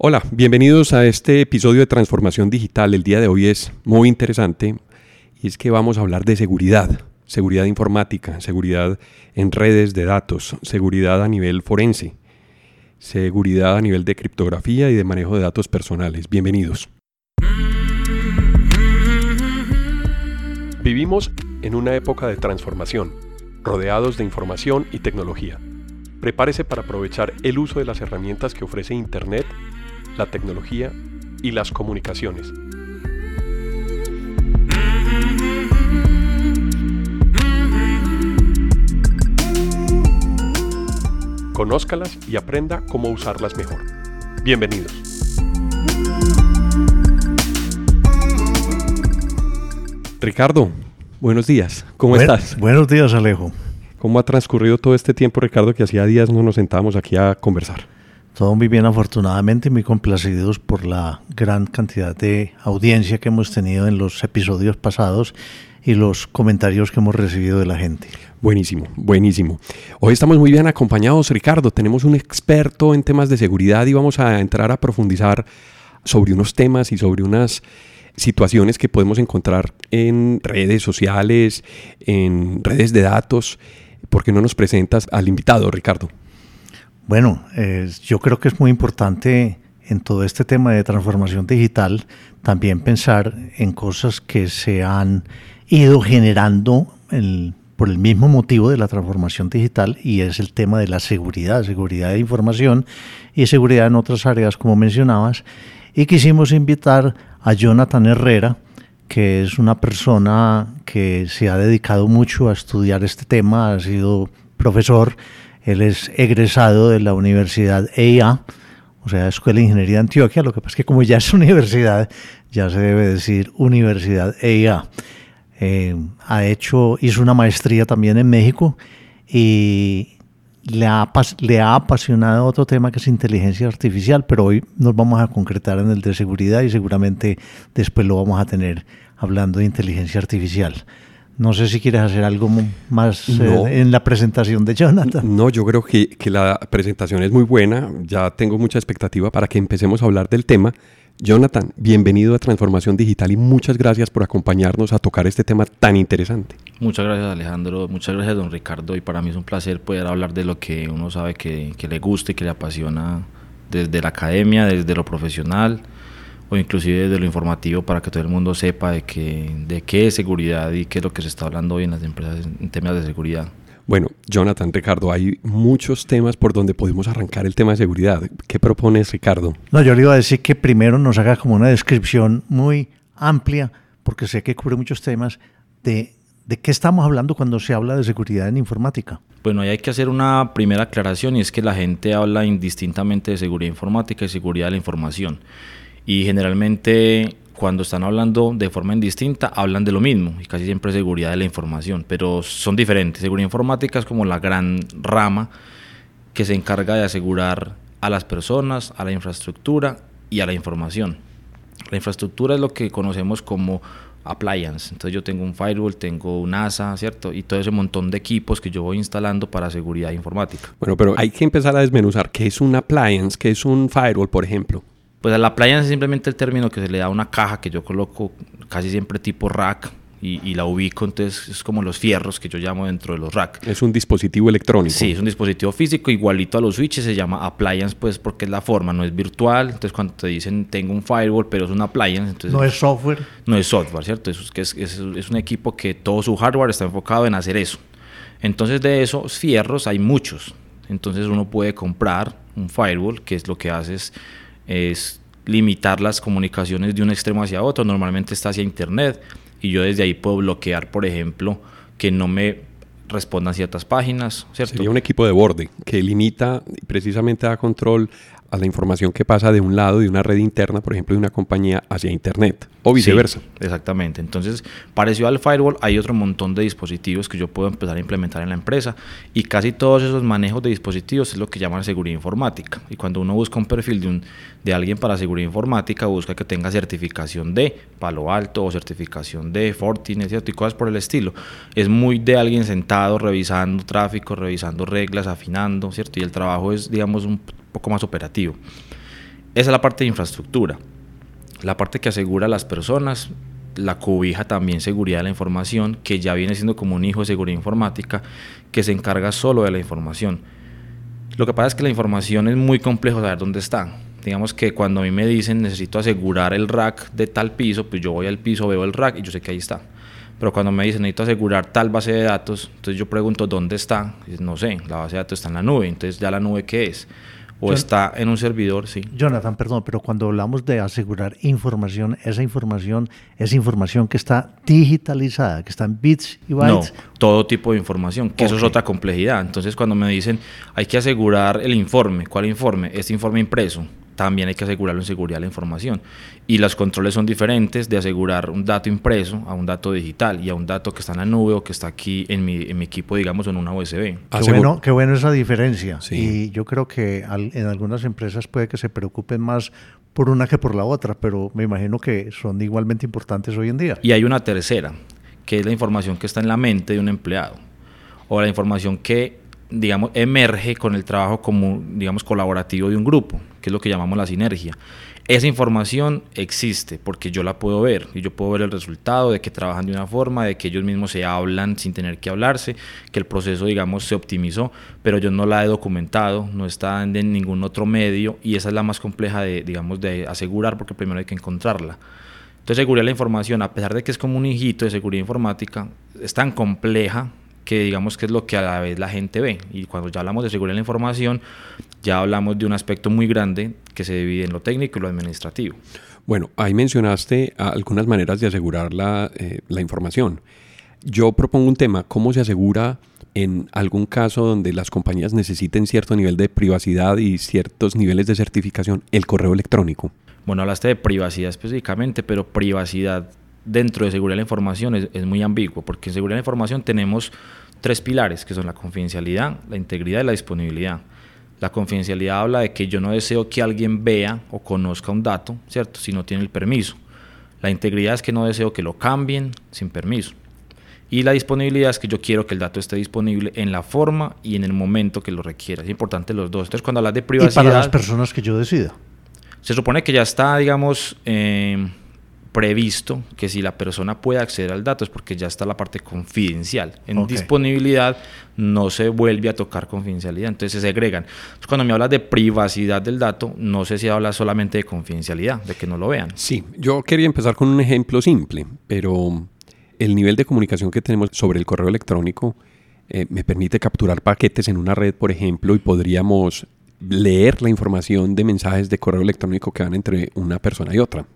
Hola, bienvenidos a este episodio de Transformación Digital. El día de hoy es muy interesante y es que vamos a hablar de seguridad, seguridad informática, seguridad en redes de datos, seguridad a nivel forense, seguridad a nivel de criptografía y de manejo de datos personales. Bienvenidos. Vivimos en una época de transformación, rodeados de información y tecnología. Prepárese para aprovechar el uso de las herramientas que ofrece Internet la tecnología y las comunicaciones. Conózcalas y aprenda cómo usarlas mejor. Bienvenidos. Ricardo, buenos días. ¿Cómo estás? Buenos días, Alejo. ¿Cómo ha transcurrido todo este tiempo, Ricardo, que hacía días no nos sentábamos aquí a conversar? Todo muy bien, afortunadamente, muy complacidos por la gran cantidad de audiencia que hemos tenido en los episodios pasados y los comentarios que hemos recibido de la gente. Buenísimo, buenísimo. Hoy estamos muy bien acompañados, Ricardo. Tenemos un experto en temas de seguridad y vamos a entrar a profundizar sobre unos temas y sobre unas situaciones que podemos encontrar en redes sociales, en redes de datos. ¿Por qué no nos presentas al invitado, Ricardo? Bueno, yo creo que es muy importante en todo este tema de transformación digital también pensar en cosas que se han ido generando por el mismo motivo de la transformación digital y es el tema de la seguridad, seguridad de información y seguridad en otras áreas como mencionabas. Y quisimos invitar a Jonathan Herrera, que es una persona que se ha dedicado mucho a estudiar este tema, ha sido profesor él es egresado de la Universidad EIA, o sea, Escuela de Ingeniería de Antioquia. Lo que pasa es que como ya es universidad, ya se debe decir Universidad EIA. Eh, ha hecho, hizo una maestría también en México y le ha, le ha apasionado otro tema que es inteligencia artificial, pero hoy nos vamos a concretar en el de seguridad y seguramente después lo vamos a tener hablando de inteligencia artificial. No sé si quieres hacer algo más eh, en la presentación de Jonathan. No, yo creo que, que, la presentación es muy buena. Ya tengo mucha expectativa para que empecemos a hablar del tema. Jonathan, bienvenido a Transformación Digital y muchas gracias por acompañarnos a tocar este tema tan interesante. Muchas gracias Alejandro, muchas gracias don Ricardo y para mí es un placer poder hablar de lo que uno sabe que, que le gusta y que le apasiona desde la academia, desde lo profesional o inclusive de lo informativo para que todo el mundo sepa de, que, de qué es seguridad y qué es lo que se está hablando hoy en las empresas en temas de seguridad. Bueno, Jonathan, Ricardo, hay muchos temas por donde podemos arrancar el tema de seguridad. ¿Qué propones, Ricardo? No, yo le iba a decir que primero nos haga como una descripción muy amplia, porque sé que cubre muchos temas, de, de qué estamos hablando cuando se habla de seguridad en informática. Bueno, ahí hay que hacer una primera aclaración y es que la gente habla indistintamente de seguridad informática y seguridad de la información y generalmente cuando están hablando de forma indistinta hablan de lo mismo y casi siempre seguridad de la información, pero son diferentes. Seguridad informática es como la gran rama que se encarga de asegurar a las personas, a la infraestructura y a la información. La infraestructura es lo que conocemos como appliance. Entonces yo tengo un firewall, tengo un ASA, ¿cierto? Y todo ese montón de equipos que yo voy instalando para seguridad informática. Bueno, pero hay que empezar a desmenuzar qué es un appliance, qué es un firewall, por ejemplo. Pues a la playa es simplemente el término que se le da a una caja que yo coloco casi siempre tipo rack y, la ubico, entonces es como los fierros que yo llamo dentro de los rack. Es un dispositivo electrónico. Sí, es un dispositivo físico igualito a los switches, se llama appliance pues porque es la forma, no es virtual, entonces cuando te dicen tengo un firewall pero es un appliance, entonces... No es software. No es software, ¿cierto? Es, es, es, es un equipo que todo su hardware está enfocado en hacer eso. Entonces de esos fierros hay muchos, entonces uno puede comprar un firewall que es lo que hace es es limitar las comunicaciones de un extremo hacia otro, normalmente está hacia internet y yo desde ahí puedo bloquear, por ejemplo, que no me respondan ciertas páginas, ¿cierto? Sería un equipo de borde que limita precisamente da control a la información que pasa de un lado de una red interna, por ejemplo, de una compañía hacia Internet o viceversa. exactamente. Entonces, parecido al firewall, hay otro montón de dispositivos que yo puedo empezar a implementar en la empresa y casi todos esos manejos de dispositivos es lo que llaman seguridad informática. Y cuando uno busca un perfil de, un, de alguien para seguridad informática, busca que tenga certificación de Palo Alto o certificación de Fortinet y cosas por el estilo. Es muy de alguien sentado revisando tráfico, revisando reglas, afinando, ¿cierto? Y el trabajo es, digamos, un poco más operativo. Esa es la parte de infraestructura. La parte que asegura a las personas, la cobija también seguridad de la información, que ya viene siendo como un hijo de seguridad informática, que se encarga solo de la información. Lo que pasa es que la información es muy complejo saber dónde está. Digamos que cuando a mí me dicen necesito asegurar el rack de tal piso, pues yo voy al piso, veo el rack y yo sé que ahí está. Pero cuando me dicen necesito asegurar tal base de datos, entonces yo pregunto dónde está. no sé, la base de datos está en la nube. Entonces ya la nube qué es o está en un servidor, sí. Jonathan, perdón, pero cuando hablamos de asegurar información, esa información es información que está digitalizada, que está en bits y bytes. No, todo tipo de información, que eso es otra complejidad. Entonces, cuando me dicen hay que asegurar el informe, ¿cuál informe? Este informe impreso también hay que asegurarlo en seguridad de la información. Y los controles son diferentes de asegurar un dato impreso a un dato digital y a un dato que está en la nube o que está aquí en mi, en mi equipo, digamos, en una USB. Qué bueno, qué bueno esa diferencia. Y yo creo que en algunas empresas puede que se preocupen más por una que por la otra, pero me imagino que son igualmente importantes hoy en día. Y hay una tercera, que es la información que está en la mente de un empleado o la información que digamos, emerge con el trabajo como, digamos, colaborativo de un grupo, que es lo que llamamos la sinergia. Esa información existe porque yo la puedo ver y yo puedo ver el resultado de que trabajan de una forma, de que ellos mismos se hablan sin tener que hablarse, que el proceso, digamos, se optimizó, pero yo no la he documentado, no está en ningún otro medio y esa es la más compleja de, digamos, de asegurar porque primero hay que encontrarla. Entonces, seguridad de la información, a pesar de que es como un hijito de seguridad informática, es tan compleja que digamos que es lo que a la vez la gente ve. Y cuando ya hablamos de seguridad de la información, ya hablamos de un aspecto muy grande que se divide en lo técnico y lo administrativo. Bueno, ahí mencionaste algunas maneras de asegurar la, eh, la información. Yo propongo un tema, ¿cómo se asegura en algún caso donde las compañías necesiten cierto nivel de privacidad y ciertos niveles de certificación el correo electrónico? Bueno, hablaste de privacidad específicamente, pero privacidad dentro de seguridad de la información es, es, muy ambiguo, porque en seguridad de la información tenemos tres pilares, que son la confidencialidad, la integridad y la disponibilidad. La confidencialidad habla de que yo no deseo que alguien vea o conozca un dato, ¿cierto? Si no tiene el permiso. La integridad es que no deseo que lo cambien sin permiso. Y la disponibilidad es que yo quiero que el dato esté disponible en la forma y en el momento que lo requiera. Es importante los dos. Entonces, cuando hablas de privacidad... Y para las personas que yo decida. Se supone que ya está, digamos... Eh, previsto que si la persona puede acceder al dato es porque ya está la parte confidencial. En disponibilidad no se vuelve a tocar confidencialidad, entonces se segregan. cuando me hablas de privacidad del dato, no sé si hablas solamente de confidencialidad, de que no lo vean. Sí, yo quería empezar con un ejemplo simple, pero el nivel de comunicación que tenemos sobre el correo electrónico eh, me permite capturar paquetes en una red, por ejemplo, y podríamos leer la información de mensajes de correo electrónico que van entre una persona y otra,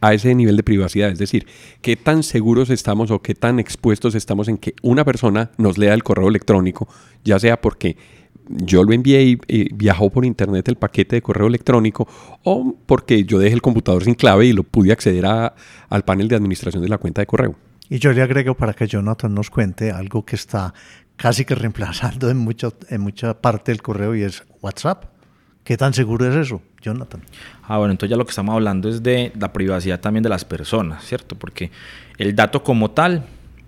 a ese nivel de privacidad, es decir, qué tan seguros estamos o qué tan expuestos estamos en que una persona nos lea el correo electrónico, ya sea porque yo lo envié y, viajó por internet el paquete de correo electrónico o porque yo dejé el computador sin clave y lo pude acceder al panel de administración de la cuenta de correo. Y yo le agrego para que Jonathan nos cuente algo que está casi que reemplazando en, mucho, en mucha parte del correo y es WhatsApp. ¿Qué tan seguro es eso, Jonathan? Ah, bueno, entonces ya lo que estamos hablando es de la privacidad también de las personas, ¿cierto? Porque el dato como tal,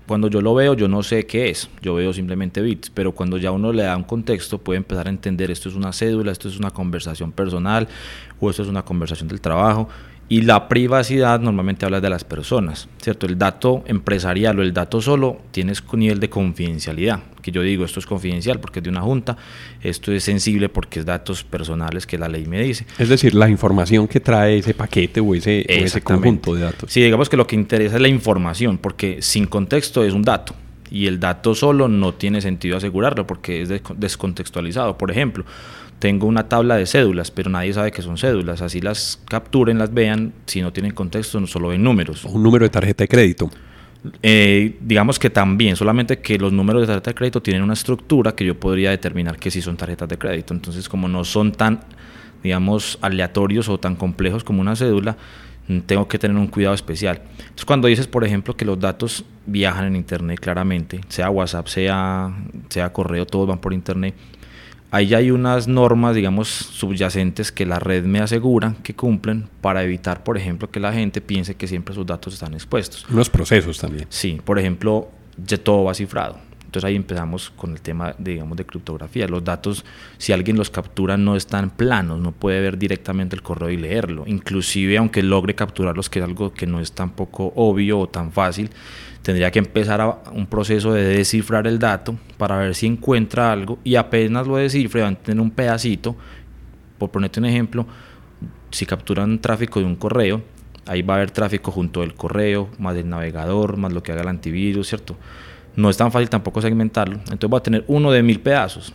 cuando yo lo veo, yo no sé qué es, yo veo simplemente bits, pero cuando ya uno le da un contexto, puede empezar a entender esto es una cédula, esto es una conversación personal o esto es una conversación del trabajo y la privacidad normalmente habla de las personas, ¿cierto? El dato empresarial o el dato solo tienes un nivel de confidencialidad, que yo digo esto es confidencial porque es de una junta, esto es sensible porque es datos personales que la ley me dice. Es decir, la información que trae ese paquete o ese, ese conjunto de datos. Sí, digamos que lo que interesa es la información, porque sin contexto es un dato y el dato solo no tiene sentido asegurarlo porque es descontextualizado. Por ejemplo, tengo una tabla de cédulas, pero nadie sabe que son cédulas. Así las capturen, las vean, si no tienen contexto, no solo ven números. Un número de tarjeta de crédito. Eh, digamos que también, solamente que los números de tarjeta de crédito tienen una estructura que yo podría determinar que sí son tarjetas de crédito. Entonces, como no son tan, digamos, aleatorios o tan complejos como una cédula, tengo que tener un cuidado especial. Entonces, cuando dices, por ejemplo, que los datos viajan en Internet claramente, sea WhatsApp, sea, sea correo, todos van por Internet, Ahí ya hay unas normas, digamos, subyacentes que la red me asegura que cumplen para evitar, por ejemplo, que la gente piense que siempre sus datos están expuestos. Unos procesos también. Sí, por ejemplo, ya todo va cifrado. Entonces ahí empezamos con el tema, de, digamos, de criptografía. Los datos, si alguien los captura, no están planos, no puede ver directamente el correo y leerlo. Inclusive, aunque logre capturarlos, que es algo que no es tampoco obvio o tan fácil, tendría que empezar a un proceso de descifrar el dato para ver si encuentra algo y apenas lo descifre va a tener un pedacito, por ponerte un ejemplo, si capturan tráfico de un correo, ahí va a haber tráfico junto del correo, más del navegador, más lo que haga el antivirus, ¿cierto? No es tan fácil tampoco segmentarlo. Entonces va a tener uno de mil pedazos.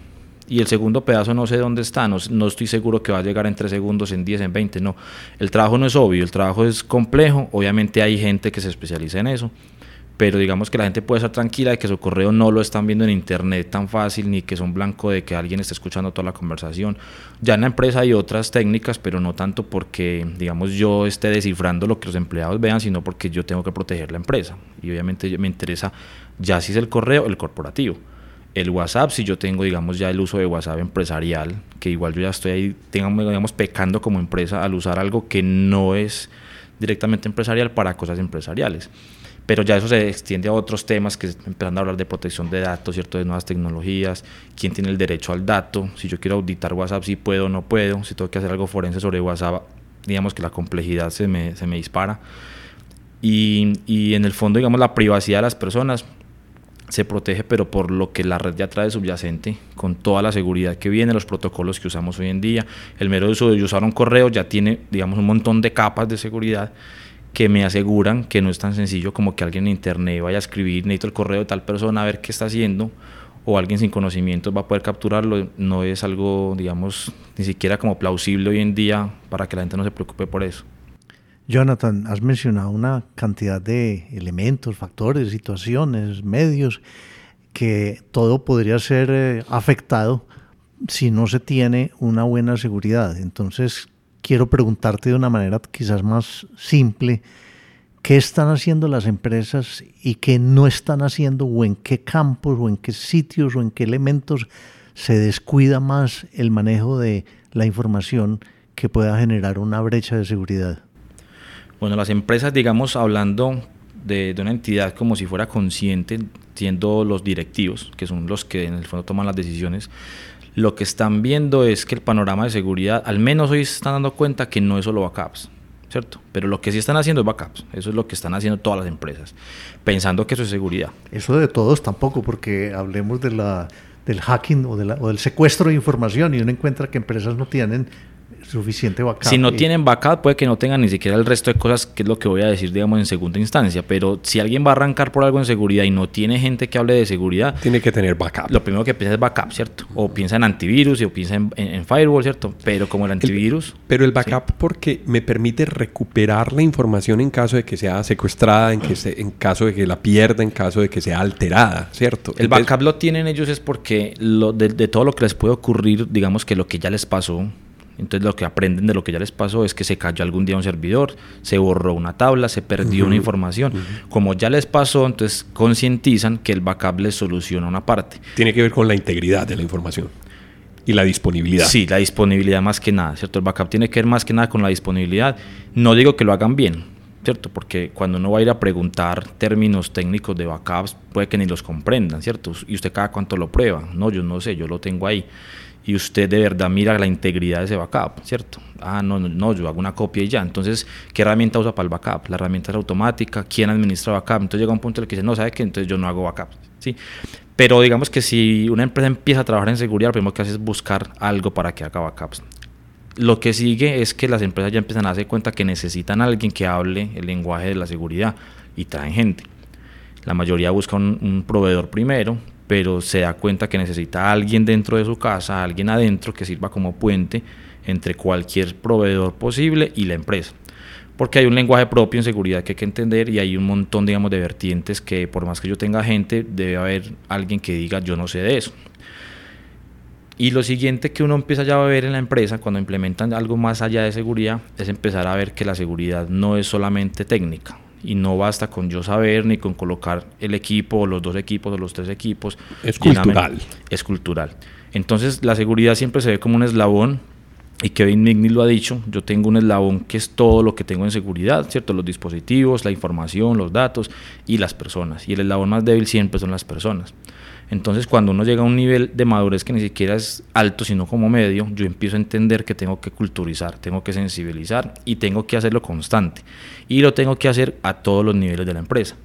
Y el segundo pedazo no sé dónde está, no, no estoy seguro que va a llegar en 3 segundos, en 10, en 20, no. El trabajo no es obvio, el trabajo es complejo, obviamente hay gente que se especializa en eso, pero digamos que la gente puede estar tranquila de que su correo no lo están viendo en internet tan fácil, ni que son blanco de que alguien esté escuchando toda la conversación. Ya en la empresa hay otras técnicas, pero no tanto porque, digamos, yo esté descifrando lo que los empleados vean, sino porque yo tengo que proteger la empresa. Y obviamente me interesa ya si es el correo, el corporativo. El WhatsApp, si yo tengo, digamos, ya el uso de WhatsApp empresarial, que igual yo ya estoy ahí, digamos, pecando como empresa al usar algo que no es directamente empresarial para cosas empresariales. Pero ya eso se extiende a otros temas que empezando a hablar de protección de datos, ¿cierto? De nuevas tecnologías, quién tiene el derecho al dato, si yo quiero auditar WhatsApp, si puedo o no puedo, si tengo que hacer algo forense sobre WhatsApp, digamos que la complejidad se me, se me dispara. Y, y en el fondo, digamos, la privacidad de las personas, se protege, pero por lo que la red ya trae subyacente, con toda la seguridad que viene, los protocolos que usamos hoy en día, el mero uso de usar un correo ya tiene, digamos, un montón de capas de seguridad que me aseguran que no es tan sencillo como que alguien en internet vaya a escribir, necesito el correo de tal persona a ver qué está haciendo, o alguien sin conocimientos va a poder capturarlo, no es algo, digamos, ni siquiera como plausible hoy en día para que la gente no se preocupe por eso. Jonathan, has mencionado una cantidad de elementos, factores, situaciones, medios, que todo podría ser eh, afectado si no se tiene una buena seguridad. Entonces, quiero preguntarte de una manera quizás más simple, ¿qué están haciendo las empresas y qué no están haciendo o en qué campos o en qué sitios o en qué elementos se descuida más el manejo de la información que pueda generar una brecha de seguridad? Bueno, las empresas, digamos, hablando de, una entidad como si fuera consciente, siendo los directivos, que son los que en el fondo toman las decisiones, lo que están viendo es que el panorama de seguridad, al menos hoy se están dando cuenta que no es solo backups, ¿cierto? Pero lo que sí están haciendo es backups, eso es lo que están haciendo todas las empresas, pensando que eso es seguridad. Eso de todos tampoco, porque hablemos del hacking o, o del secuestro de información y uno encuentra que empresas no tienen suficiente backup. Si no tienen backup, puede que no tengan ni siquiera el resto de cosas, que es lo que voy a decir, digamos, en segunda instancia. Pero si alguien va a arrancar por algo en seguridad y no tiene gente que hable de seguridad, tiene que tener backup. Lo primero que piensa es backup, ¿cierto? O piensa en antivirus o piensa en, firewall, ¿cierto? Pero como el antivirus. pero el backup, porque me permite recuperar la información en caso de que sea secuestrada, en, que en caso de que la pierda, en caso de que sea alterada, ¿cierto? El backup lo tienen ellos es porque lo, de todo lo que les puede ocurrir, digamos que lo que ya les pasó, entonces lo que aprenden de lo que ya les pasó es que se cayó algún día un servidor, se borró una tabla, se perdió una información. Como ya les pasó, entonces concientizan que el backup les soluciona una parte. Tiene que ver con la integridad de la información y la disponibilidad. Sí, la disponibilidad más que nada, ¿cierto? El backup tiene que ver más que nada con la disponibilidad. No digo que lo hagan bien, ¿cierto? Porque cuando uno va a ir a preguntar términos técnicos de backups, puede que ni los comprendan, ¿cierto? Y usted cada cuánto lo prueba. No, yo no sé, yo lo tengo ahí y usted de verdad mira la integridad de ese backup, ¿cierto? Ah, no, no, yo hago una copia y ya. Entonces, ¿qué herramienta usa para el backup? La herramienta es automática, ¿quién administra backup? Entonces llega un punto en el que dice, no, ¿sabe qué? Entonces yo no hago backup, ¿sí? Pero digamos que si una empresa empieza a trabajar en seguridad, lo primero que hace es buscar algo para que haga backups. Lo que sigue es que las empresas ya empiezan a darse cuenta que necesitan alguien que hable el lenguaje de la seguridad y traen gente. La mayoría busca un proveedor primero, pero se da cuenta que necesita a alguien dentro de su casa, alguien adentro que sirva como puente entre cualquier proveedor posible y la empresa. Porque hay un lenguaje propio en seguridad que hay que entender y hay un montón, digamos, de vertientes que por más que yo tenga gente, debe haber alguien que diga yo no sé de eso. Y lo siguiente que uno empieza ya a ver en la empresa cuando implementan algo más allá de seguridad es empezar a ver que la seguridad no es solamente técnica, y no basta con yo saber ni con colocar el equipo o los dos equipos o los tres equipos. Es cultural. Es cultural. Entonces la seguridad siempre se ve como un eslabón y Kevin Migney lo ha dicho, yo tengo un eslabón que es todo lo que tengo en seguridad, ¿cierto? Los dispositivos, la información, los datos y las personas. Y el eslabón más débil siempre son las personas. Entonces, cuando uno llega a un nivel de madurez que ni siquiera es alto, sino como medio, yo empiezo a entender que tengo que culturizar, tengo que sensibilizar y tengo que hacerlo constante. Y lo tengo que hacer a todos los niveles de la empresa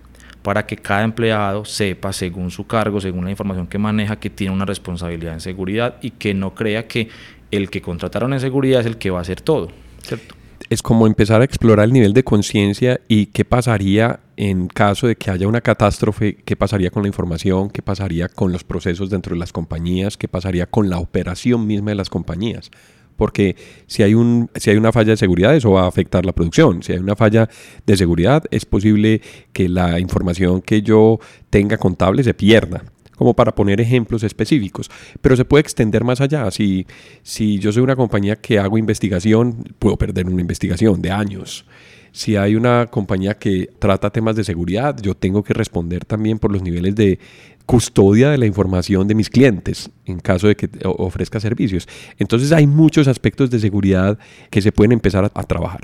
para que cada empleado sepa, según su cargo, según la información que maneja, que tiene una responsabilidad en seguridad y que no crea que el que contrataron en seguridad es el que va a hacer todo, ¿cierto? Es como empezar a explorar el nivel de conciencia y qué pasaría en caso de que haya una catástrofe, qué pasaría con la información, qué pasaría con los procesos dentro de las compañías, qué pasaría con la operación misma de las compañías porque si hay, un, si hay una falla de seguridad, eso va a afectar la producción. Si hay una falla de seguridad, es posible que la información que yo tenga contable se pierda como para poner ejemplos específicos, pero se puede extender más allá. Si, si yo soy una compañía que hago investigación, puedo perder una investigación de años. Si hay una compañía que trata temas de seguridad, yo tengo que responder también por los niveles de, custodia de la información de mis clientes en caso de que ofrezca servicios. Entonces hay muchos aspectos de seguridad que se pueden empezar a, trabajar.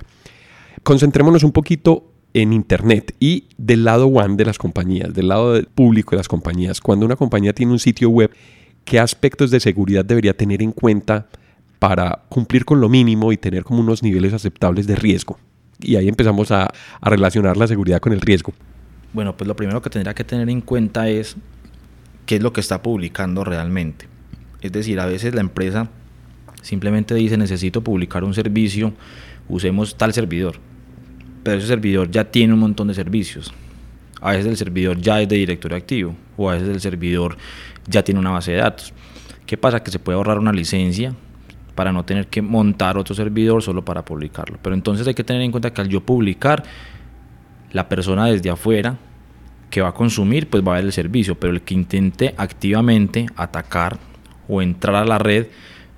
Concentrémonos un poquito en Internet y del lado one de las compañías, del lado público de las compañías. Cuando una compañía tiene un sitio web, ¿qué aspectos de seguridad debería tener en cuenta para cumplir con lo mínimo y tener como unos niveles aceptables de riesgo? Y ahí empezamos a, a relacionar la seguridad con el riesgo. Bueno, pues lo primero que tendría que tener en cuenta es qué es lo que está publicando realmente. Es decir, a veces la empresa simplemente dice necesito publicar un servicio, usemos tal servidor, pero ese servidor ya tiene un montón de servicios. A veces el servidor ya es de directorio activo o a veces el servidor ya tiene una base de datos. ¿Qué pasa? Que se puede ahorrar una licencia para no tener que montar otro servidor solo para publicarlo. Pero entonces hay que tener en cuenta que al yo publicar, la persona desde afuera que va a consumir, pues va a ver el servicio, pero el que intente activamente atacar o entrar a la red,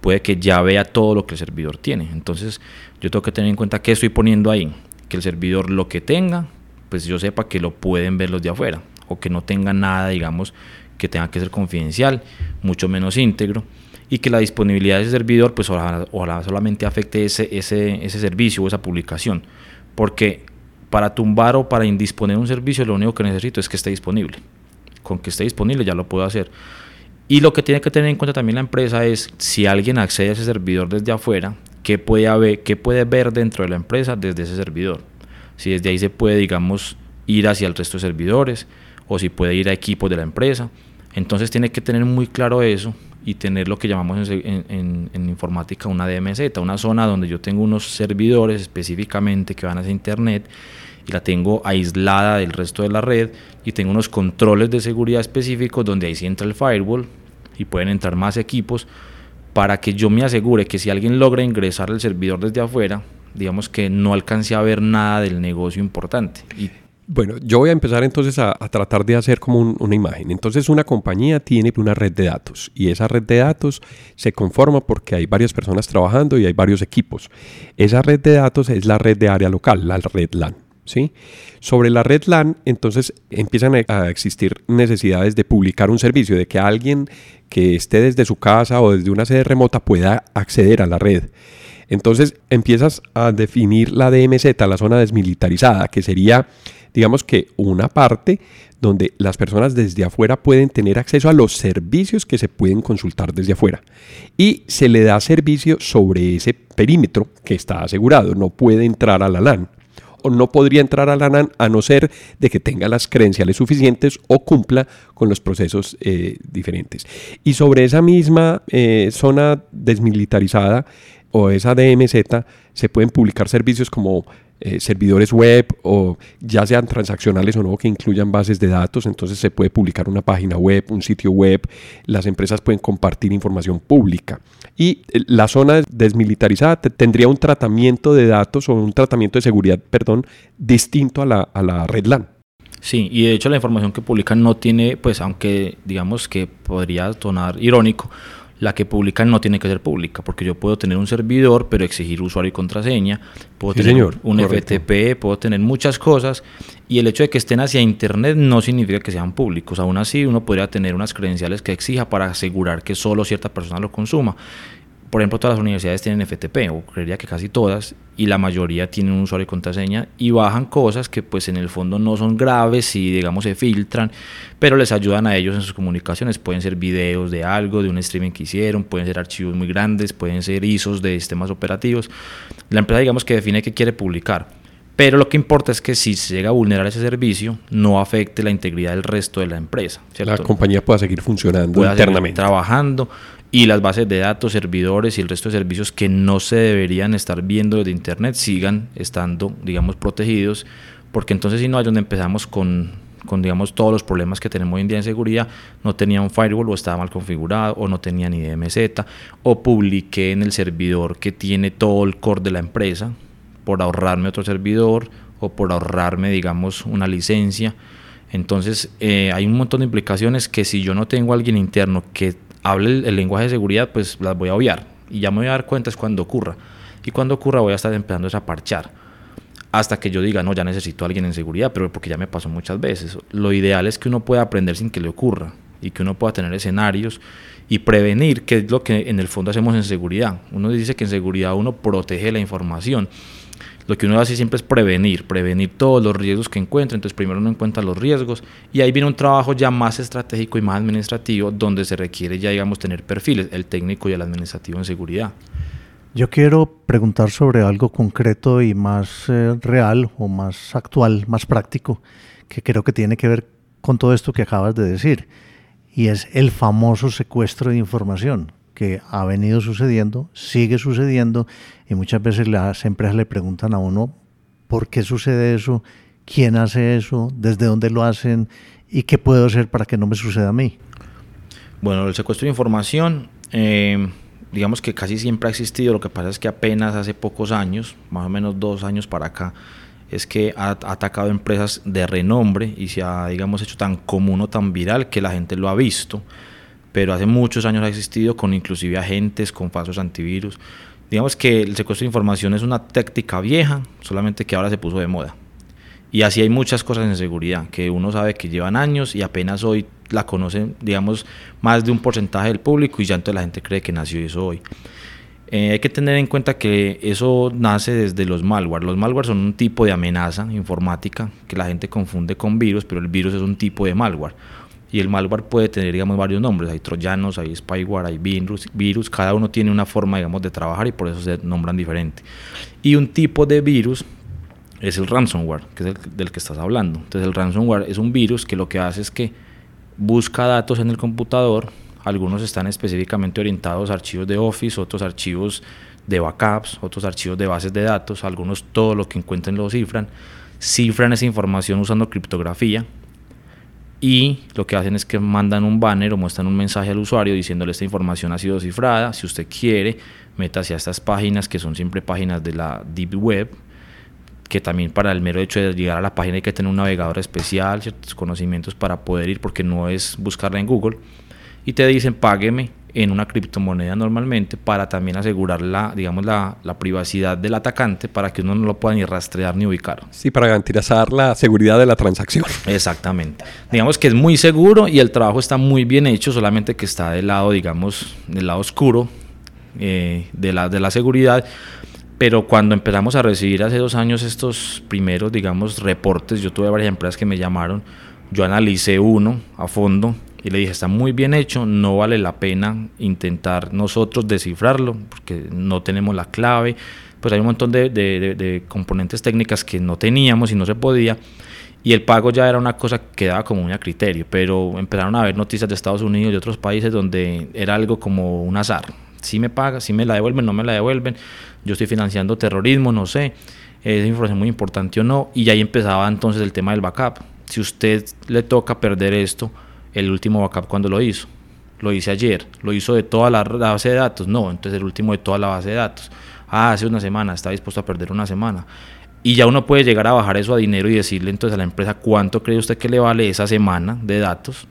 puede que ya vea todo lo que el servidor tiene. Entonces, yo tengo que tener en cuenta qué estoy poniendo ahí, que el servidor lo que tenga, pues yo sepa que lo pueden ver los de afuera, o que no tenga nada, digamos, que tenga que ser confidencial, mucho menos íntegro, y que la disponibilidad de ese servidor, pues ojalá, solamente afecte ese, ese, ese servicio o esa publicación, porque para tumbar o para indisponer un servicio, lo único que necesito es que esté disponible. Con que esté disponible ya lo puedo hacer. Y lo que tiene que tener en cuenta también la empresa es si alguien accede a ese servidor desde afuera, qué puede, haber, qué puede ver dentro de la empresa desde ese servidor. Si desde ahí se puede, digamos, ir hacia el resto de servidores o si puede ir a equipos de la empresa. Entonces tiene que tener muy claro eso y tener lo que llamamos en, en, informática una DMZ, una zona donde yo tengo unos servidores específicamente que van hacia Internet y la tengo aislada del resto de la red y tengo unos controles de seguridad específicos donde ahí sí entra el firewall y pueden entrar más equipos para que yo me asegure que si alguien logra ingresar al servidor desde afuera, digamos que no alcance a ver nada del negocio importante. Bueno, yo voy a empezar entonces a, tratar de hacer como una imagen. Entonces una compañía tiene una red de datos y esa red de datos se conforma porque hay varias personas trabajando y hay varios equipos. Esa red de datos es la red de área local, la red LAN. ¿sí? Sobre la red LAN, entonces empiezan a existir necesidades de publicar un servicio, de que alguien que esté desde su casa o desde una sede remota pueda acceder a la red. Entonces empiezas a definir la DMZ, la zona desmilitarizada, que sería, digamos que una parte donde las personas desde afuera pueden tener acceso a los servicios que se pueden consultar desde afuera. Y se le da servicio sobre ese perímetro que está asegurado, no puede entrar a la LAN no podría entrar a la a no ser de que tenga las credenciales suficientes o cumpla con los procesos eh, diferentes. Y sobre esa misma eh, zona desmilitarizada o esa DMZ se pueden publicar servicios como eh, servidores web o ya sean transaccionales o no que incluyan bases de datos, entonces se puede publicar una página web, un sitio web, las empresas pueden compartir información pública. Y eh, la zona desmilitarizada tendría un tratamiento de datos o un tratamiento de seguridad, perdón, distinto a la, a la red LAN. Sí, y de hecho la información que publican no tiene, pues aunque digamos que podría sonar irónico, la que publican no tiene que ser pública, porque yo puedo tener un servidor, pero exigir usuario y contraseña, puedo tener un FTP, puedo tener muchas cosas, y el hecho de que estén hacia Internet no significa que sean públicos. Aún así, uno podría tener unas credenciales que exija para asegurar que solo cierta persona lo consuma. Por ejemplo, todas las universidades tienen FTP, o creería que casi todas, y la mayoría tienen un usuario y contraseña, y bajan cosas que pues en el fondo no son graves y digamos se filtran, pero les ayudan a ellos en sus comunicaciones. Pueden ser videos de algo, de un streaming que hicieron, pueden ser archivos muy grandes, pueden ser ISOs de sistemas operativos. La empresa digamos que define qué quiere publicar. Pero lo que importa es que si se llega a vulnerar ese servicio, no afecte la integridad del resto de la empresa. La compañía pueda seguir funcionando internamente. trabajando y las bases de datos, servidores y el resto de servicios que no se deberían estar viendo desde Internet sigan estando, digamos, protegidos, porque entonces si no hay donde empezamos con, con, digamos, todos los problemas que tenemos hoy en día en seguridad, no tenía un firewall o estaba mal configurado o no tenía ni DMZ o publiqué en el servidor que tiene todo el core de la empresa por ahorrarme otro servidor o por ahorrarme, digamos, una licencia. Entonces, eh, hay un montón de implicaciones que si yo no tengo alguien interno que hable el, lenguaje de seguridad, pues las voy a obviar. Y ya me voy a dar cuenta es cuando ocurra. Y cuando ocurra voy a estar empezando a parchar. Hasta que yo diga, no, ya necesito a alguien en seguridad, pero porque ya me pasó muchas veces. Lo ideal es que uno pueda aprender sin que le ocurra y que uno pueda tener escenarios y prevenir, que es lo que en el fondo hacemos en seguridad. Uno dice que en seguridad uno protege la información lo que uno hace siempre es prevenir, prevenir todos los riesgos que encuentra. Entonces primero uno encuentra los riesgos y ahí viene un trabajo ya más estratégico y más administrativo donde se requiere ya, digamos, tener perfiles, el técnico y el administrativo en seguridad. Yo quiero preguntar sobre algo concreto y más eh, real o más actual, más práctico, que creo que tiene que ver con todo esto que acabas de decir, y es el famoso secuestro de información que ha venido sucediendo, sigue sucediendo y muchas veces las empresas le preguntan a uno por qué sucede eso, quién hace eso, desde dónde lo hacen y qué puedo hacer para que no me suceda a mí. Bueno, el secuestro de información, eh, digamos que casi siempre ha existido, lo que pasa es que apenas hace pocos años, más o menos dos años para acá, es que ha atacado empresas de renombre y se ha, digamos, hecho tan común o tan viral que la gente lo ha visto pero hace muchos años ha existido con inclusive agentes, con falsos antivirus. Digamos que el secuestro de información es una táctica vieja, solamente que ahora se puso de moda. Y así hay muchas cosas en seguridad que uno sabe que llevan años y apenas hoy la conocen, digamos, más de un porcentaje del público y ya entonces la gente cree que nació eso hoy. Eh, hay que tener en cuenta que eso nace desde los malware. Los malware son un tipo de amenaza informática que la gente confunde con virus, pero el virus es un tipo de malware y el malware puede tener, digamos, varios nombres. Hay troyanos, hay spyware, hay virus, virus. Cada uno tiene una forma, digamos, de trabajar y por eso se nombran diferente. Y un tipo de virus es el ransomware, que es el del que estás hablando. Entonces el ransomware es un virus que lo que hace es que busca datos en el computador. Algunos están específicamente orientados a archivos de Office, otros archivos de backups, otros archivos de bases de datos, algunos todo lo que encuentren lo cifran. Cifran esa información usando criptografía, y lo que hacen es que mandan un banner o muestran un mensaje al usuario diciéndole esta información ha sido cifrada, si usted quiere, métase a estas páginas que son siempre páginas de la Deep Web, que también para el mero hecho de llegar a la página hay que tener un navegador especial, ciertos conocimientos para poder ir porque no es buscarla en Google, y te dicen págueme en una criptomoneda normalmente para también asegurar la, digamos, la, la, privacidad del atacante para que uno no lo pueda ni rastrear ni ubicar. Sí, para garantizar la seguridad de la transacción. Exactamente. Digamos que es muy seguro y el trabajo está muy bien hecho, solamente que está del lado, digamos, del lado oscuro eh, de, la, de la seguridad. Pero cuando empezamos a recibir hace dos años estos primeros, digamos, reportes, yo tuve varias empresas que me llamaron, yo analicé uno a fondo y le dije, está muy bien hecho, no vale la pena intentar nosotros descifrarlo, porque no tenemos la clave, pues hay un montón de, componentes técnicas que no teníamos y no se podía. Y el pago ya era una cosa que daba como muy a criterio, pero empezaron a haber noticias de Estados Unidos y de otros países donde era algo como un azar. Si me paga, si me la devuelven, no me la devuelven, yo estoy financiando terrorismo, no sé, es información muy importante o no. Y ahí empezaba entonces el tema del backup. Si usted le toca perder esto, el último backup cuando lo hizo. Lo hice ayer, lo hizo de toda la, base de datos. No, entonces el último de toda la base de datos. Ah, hace una semana, está dispuesto a perder una semana. Y ya uno puede llegar a bajar eso a dinero y decirle entonces a la empresa cuánto cree usted que le vale esa semana de datos,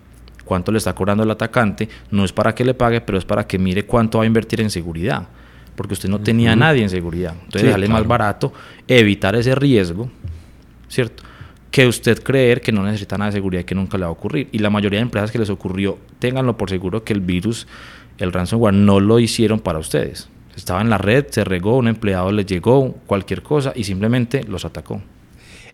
cuánto le está cobrando el atacante. No es para que le pague, pero es para que mire cuánto va a invertir en seguridad. Porque usted no tenía nadie en seguridad. Entonces, sale más barato evitar ese riesgo, ¿cierto? Que usted creer que no necesita nada de seguridad y que nunca le va a ocurrir. Y la mayoría de empresas que les ocurrió, ténganlo por seguro que el virus, el ransomware, no lo hicieron para ustedes. Estaba en la red, se regó, un empleado le llegó, cualquier cosa y simplemente los atacó.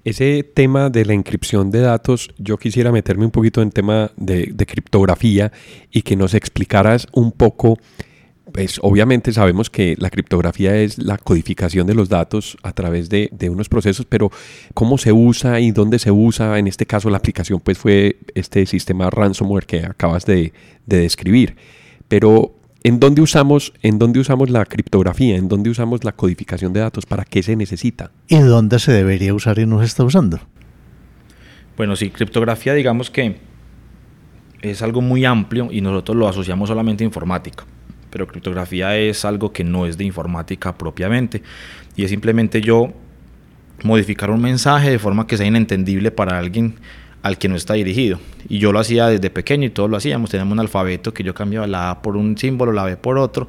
Ese tema de la inscripción de datos, yo quisiera meterme un poquito en tema de, de criptografía y que nos explicaras un poco pues obviamente sabemos que la criptografía es la codificación de los datos a través de, unos procesos, pero cómo se usa y dónde se usa, en este caso la aplicación pues fue este sistema ransomware que acabas de, describir. Pero ¿en dónde, usamos, ¿en dónde usamos la criptografía? ¿En dónde usamos la codificación de datos? ¿Para qué se necesita? ¿Y dónde se debería usar y no se está usando? Bueno, sí, criptografía digamos que es algo muy amplio y nosotros lo asociamos solamente a informática pero criptografía es algo que no es de informática propiamente y es simplemente yo modificar un mensaje de forma que sea inentendible para alguien al que no está dirigido. Y yo lo hacía desde pequeño y todos lo hacíamos. Teníamos un alfabeto que yo cambiaba la A por un símbolo, la B por otro,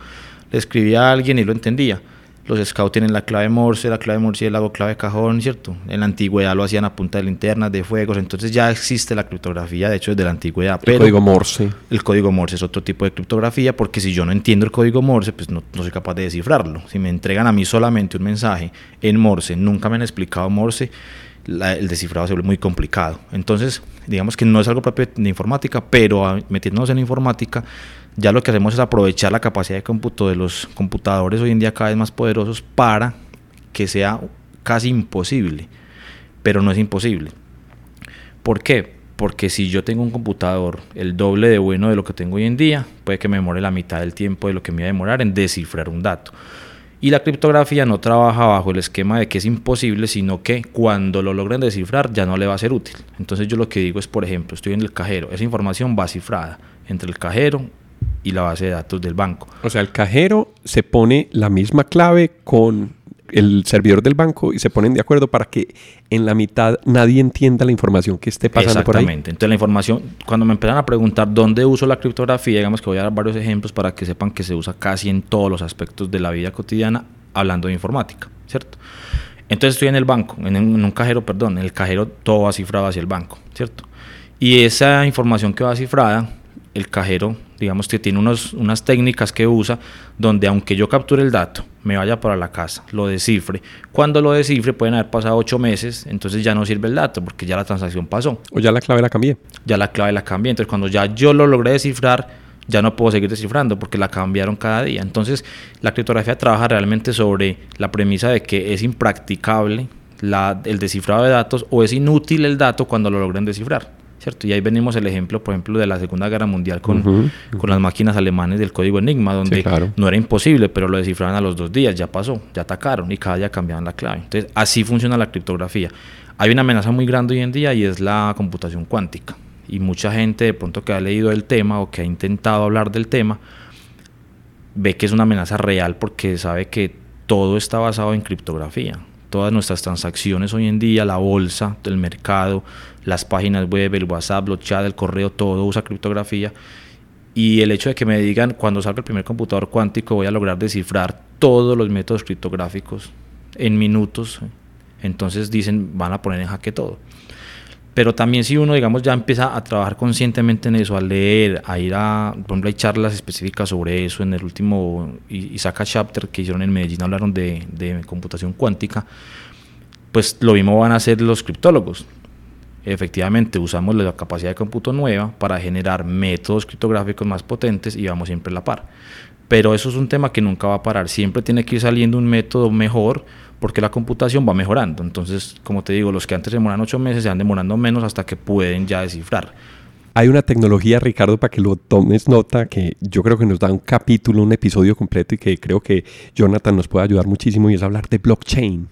le escribía a alguien y lo entendía los scouts tienen la clave Morse, la clave murciélago, clave cajón, ¿cierto? En la antigüedad lo hacían a punta de linternas, de fuegos, entonces ya existe la criptografía, de hecho, desde la antigüedad. El código Morse. El código Morse es otro tipo de criptografía, porque si yo no entiendo el código Morse, pues no, no soy capaz de descifrarlo. Si me entregan a mí solamente un mensaje en Morse, nunca me han explicado Morse, el descifrado se vuelve muy complicado. Entonces, digamos que no es algo propio de informática, pero metiéndonos en informática, ya lo que hacemos es aprovechar la capacidad de cómputo de los computadores hoy en día cada vez más poderosos para que sea casi imposible, pero no es imposible. ¿Por qué? Porque si yo tengo un computador el doble de bueno de lo que tengo hoy en día, puede que me demore la mitad del tiempo de lo que me va a demorar en descifrar un dato. Y la criptografía no trabaja bajo el esquema de que es imposible, sino que cuando lo logren descifrar ya no le va a ser útil. Entonces yo lo que digo es, por ejemplo, estoy en el cajero, esa información va cifrada entre el cajero y la base de datos del banco. O sea, el cajero se pone la misma clave con el servidor del banco y se ponen de acuerdo para que en la mitad nadie entienda la información que esté pasando por ahí. Exactamente. Entonces la información, cuando me empiezan a preguntar dónde uso la criptografía, digamos que voy a dar varios ejemplos para que sepan que se usa casi en todos los aspectos de la vida cotidiana hablando de informática, ¿cierto? Entonces estoy en el banco, en un cajero, perdón, en el cajero todo va cifrado hacia el banco, ¿cierto? Y esa información que va cifrada, el cajero digamos que tiene unos, unas técnicas que usa donde aunque yo capture el dato, me vaya para la casa, lo descifre, cuando lo descifre pueden haber pasado ocho meses, entonces ya no sirve el dato porque ya la transacción pasó. O ya la clave la cambié. Ya la clave la cambié, entonces cuando ya yo lo logré descifrar, ya no puedo seguir descifrando porque la cambiaron cada día. Entonces la criptografía trabaja realmente sobre la premisa de que es impracticable la, el descifrado de datos o es inútil el dato cuando lo logren descifrar. ¿Cierto? Y ahí venimos el ejemplo, por ejemplo, de la Segunda Guerra Mundial con, con las máquinas alemanes del código Enigma, donde no era imposible, pero lo descifraban a los dos días, ya pasó, ya atacaron y cada día cambiaban la clave. Entonces, así funciona la criptografía. Hay una amenaza muy grande hoy en día y es la computación cuántica. Y mucha gente de pronto que ha leído el tema o que ha intentado hablar del tema, ve que es una amenaza real porque sabe que todo está basado en criptografía todas nuestras transacciones hoy en día, la bolsa, el mercado, las páginas web, el WhatsApp, los chats, el correo, todo usa criptografía. Y el hecho de que me digan, cuando salga el primer computador cuántico, voy a lograr descifrar todos los métodos criptográficos en minutos, entonces dicen, van a poner en jaque todo. Pero también si uno, digamos, ya empieza a trabajar conscientemente en eso, a leer, a ir a, por ejemplo, hay charlas específicas sobre eso, en el último Isaac Chapter que hicieron en Medellín hablaron de, de computación cuántica, pues lo mismo van a hacer los criptólogos. Efectivamente, usamos la capacidad de cómputo nueva para generar métodos criptográficos más potentes y vamos siempre a la par. Pero eso es un tema que nunca va a parar, siempre tiene que ir saliendo un método mejor porque la computación va mejorando. Entonces, como te digo, los que antes demoran ocho meses se van demorando menos hasta que pueden ya descifrar. Hay una tecnología, Ricardo, para que lo tomes nota, que yo creo que nos da un capítulo, un episodio completo y que creo que Jonathan nos puede ayudar muchísimo y es hablar de blockchain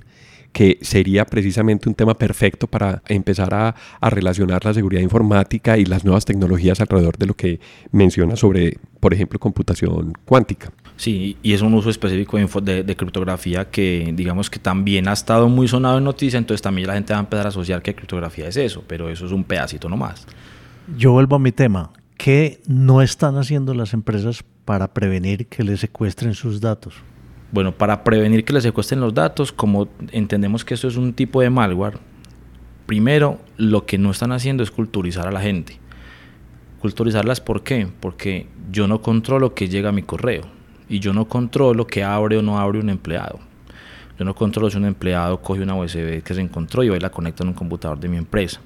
que sería precisamente un tema perfecto para empezar a, a, relacionar la seguridad informática y las nuevas tecnologías alrededor de lo que menciona sobre, por ejemplo, computación cuántica. Sí, y es un uso específico de, de, criptografía que digamos que también ha estado muy sonado en noticias, entonces también la gente va a empezar a asociar que criptografía es eso, pero eso es un pedacito nomás. Yo vuelvo a mi tema. ¿Qué no están haciendo las empresas para prevenir que les secuestren sus datos? Bueno, para prevenir que les secuestren los datos, como entendemos que eso es un tipo de malware, primero lo que no están haciendo es culturizar a la gente. Culturizarlas, ¿por qué? Porque yo no controlo que llega a mi correo y yo no controlo qué abre o no abre un empleado. Yo no controlo si un empleado coge una USB que se encontró y hoy la conecta en un computador de mi empresa.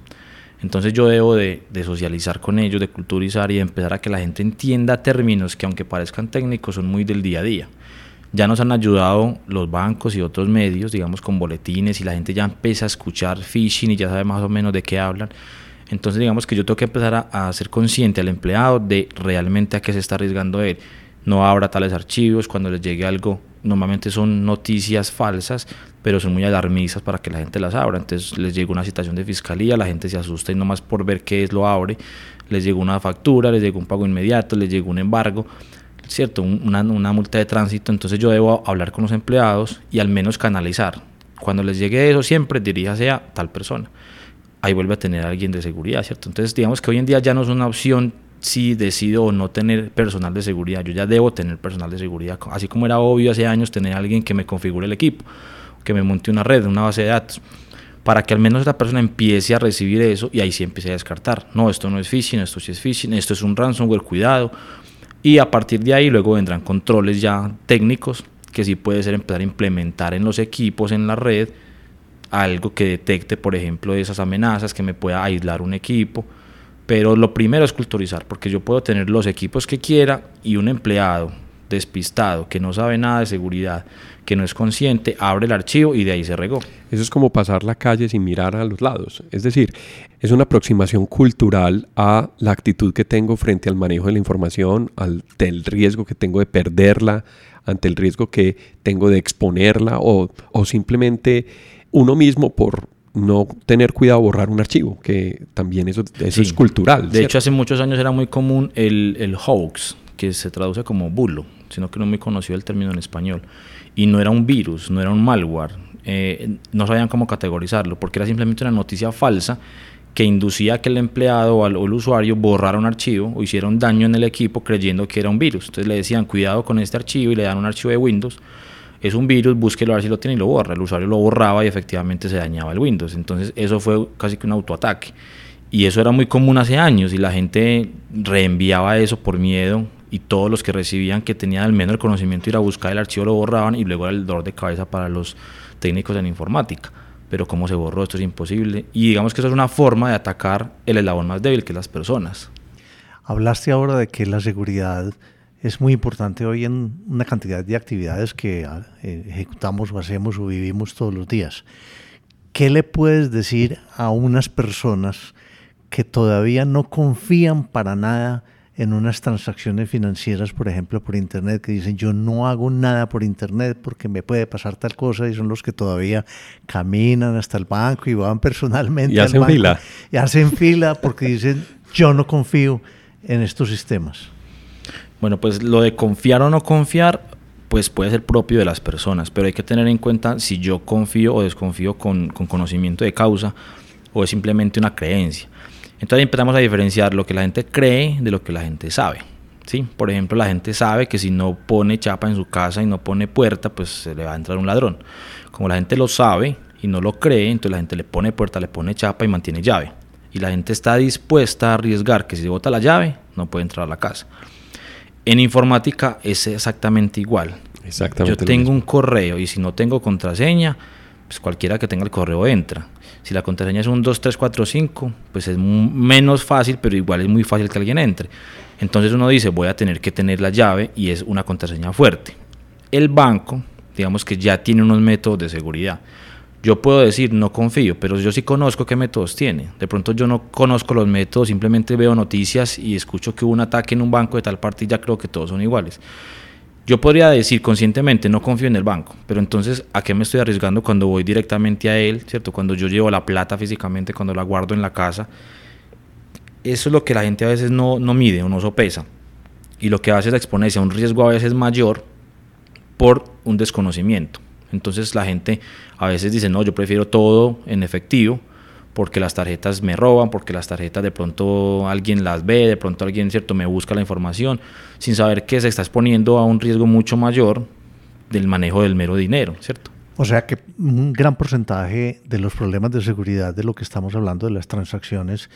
Entonces yo debo de, socializar con ellos, de culturizar y de empezar a que la gente entienda términos que aunque parezcan técnicos son muy del día a día. Ya nos han ayudado los bancos y otros medios, digamos con boletines y la gente ya empieza a escuchar phishing y ya sabe más o menos de qué hablan. Entonces digamos que yo tengo que empezar a, a ser consciente al empleado de realmente a qué se está arriesgando él. No abra tales archivos, cuando les llegue algo normalmente son noticias falsas, pero son muy alarmistas para que la gente las abra. Entonces les llega una citación de fiscalía, la gente se asusta y nomás por ver qué es lo abre, les llega una factura, les llega un pago inmediato, les llega un embargo, ¿cierto? Una, multa de tránsito. Entonces yo debo hablar con los empleados y al menos canalizar. Cuando les llegue eso, siempre diríjase a tal persona. Ahí vuelve a tener alguien de seguridad, ¿cierto? Entonces digamos que hoy en día ya no es una opción si decido o no tener personal de seguridad. Yo ya debo tener personal de seguridad, así como era obvio hace años tener alguien que me configure el equipo, que me monte una red, una base de datos, para que al menos la persona empiece a recibir eso y ahí sí empiece a descartar. No, esto no es phishing, esto sí es phishing, esto es un ransomware, cuidado. Y a partir de ahí luego vendrán controles ya técnicos que sí puede ser empezar a implementar en los equipos, en la red, algo que detecte, por ejemplo, esas amenazas, que me pueda aislar un equipo pero lo primero es culturizar, porque yo puedo tener los equipos que quiera y un empleado despistado, que no sabe nada de seguridad, que no es consciente, abre el archivo y de ahí se regó. Eso es como pasar la calle sin mirar a los lados. Es decir, es una aproximación cultural a la actitud que tengo frente al manejo de la información, ante el riesgo que tengo de perderla, ante el riesgo que tengo de exponerla o, o simplemente uno mismo por no tener cuidado borrar un archivo, que también eso, eso es cultural. De hecho, hace muchos años era muy común el, el hoax, que se traduce como bulo, sino que no me conoció el término en español. Y no era un virus, no era un malware, eh, no sabían cómo categorizarlo, porque era simplemente una noticia falsa que inducía a que el empleado o, el usuario borrara un archivo o hiciera un daño en el equipo creyendo que era un virus. Entonces le decían, cuidado con este archivo y le dan un archivo de Windows es un virus, búsquelo a ver si lo tiene y lo borra. El usuario lo borraba y efectivamente se dañaba el Windows. Entonces eso fue casi que un autoataque. Y eso era muy común hace años y la gente reenviaba eso por miedo y todos los que recibían que tenían al menos el conocimiento ir a buscar el archivo lo borraban y luego era el dolor de cabeza para los técnicos en informática. Pero cómo se borró, esto es imposible. Y digamos que eso es una forma de atacar el eslabón más débil, que las personas. Hablaste ahora de que la seguridad es muy importante hoy en una cantidad de actividades que ah, eh, ejecutamos o hacemos o vivimos todos los días. ¿Qué le puedes decir a unas personas que todavía no confían para nada en unas transacciones financieras, por ejemplo, por Internet, que dicen yo no hago nada por Internet porque me puede pasar tal cosa y son los que todavía caminan hasta el banco y van personalmente. Y hacen fila. Y hacen fila porque dicen yo no confío en estos sistemas. Bueno, pues lo de confiar o no confiar, pues puede ser propio de las personas, pero hay que tener en cuenta si yo confío o desconfío con, conocimiento de causa o es simplemente una creencia. Entonces empezamos a diferenciar lo que la gente cree de lo que la gente sabe. ¿sí? Por ejemplo, la gente sabe que si no pone chapa en su casa y no pone puerta, pues se le va a entrar un ladrón. Como la gente lo sabe y no lo cree, entonces la gente le pone puerta, le pone chapa y mantiene llave. Y la gente está dispuesta a arriesgar que si bota la llave, no puede entrar a la casa. En informática es exactamente igual. Exactamente Yo tengo un correo y si no tengo contraseña, pues cualquiera que tenga el correo entra. Si la contraseña es un 2345, pues es menos fácil, pero igual es muy fácil que alguien entre. Entonces uno dice, voy a tener que tener la llave y es una contraseña fuerte. El banco, digamos que ya tiene unos métodos de seguridad. Yo puedo decir, no confío, pero yo sí conozco qué métodos tiene. De pronto yo no conozco los métodos, simplemente veo noticias y escucho que hubo un ataque en un banco de tal parte y ya creo que todos son iguales. Yo podría decir conscientemente, no confío en el banco, pero entonces, ¿a qué me estoy arriesgando cuando voy directamente a él, ¿cierto? Cuando yo llevo la plata físicamente, cuando la guardo en la casa. Eso es lo que la gente a veces no, no mide o no sopesa. Y lo que hace es exponerse a un riesgo a veces mayor por un desconocimiento. Entonces la gente a veces dice, no, yo prefiero todo en efectivo porque las tarjetas me roban, porque las tarjetas de pronto alguien las ve, de pronto alguien cierto me busca la información, sin saber que se está exponiendo a un riesgo mucho mayor del manejo del mero dinero, ¿cierto? O sea que un gran porcentaje de los problemas de seguridad de lo que estamos hablando de las transacciones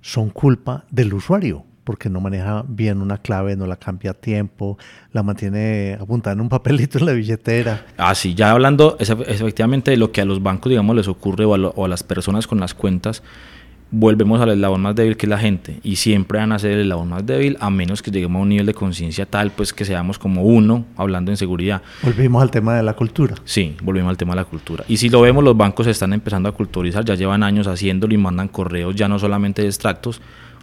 son culpa del usuario porque no maneja bien una clave, no la cambia a tiempo, la mantiene apuntada en un papelito en la billetera. Ah, sí, ya hablando efectivamente de lo que a los bancos, digamos, les ocurre o a las personas con las cuentas, volvemos al eslabón más débil que es la gente y siempre van a ser el eslabón más débil a menos que lleguemos a un nivel de conciencia tal pues que seamos como uno hablando en seguridad. Volvimos al tema de la cultura. Sí, volvimos al tema de la cultura. Y si lo vemos, los bancos están empezando a culturizar, ya llevan años haciéndolo y mandan correos ya no solamente de extractos,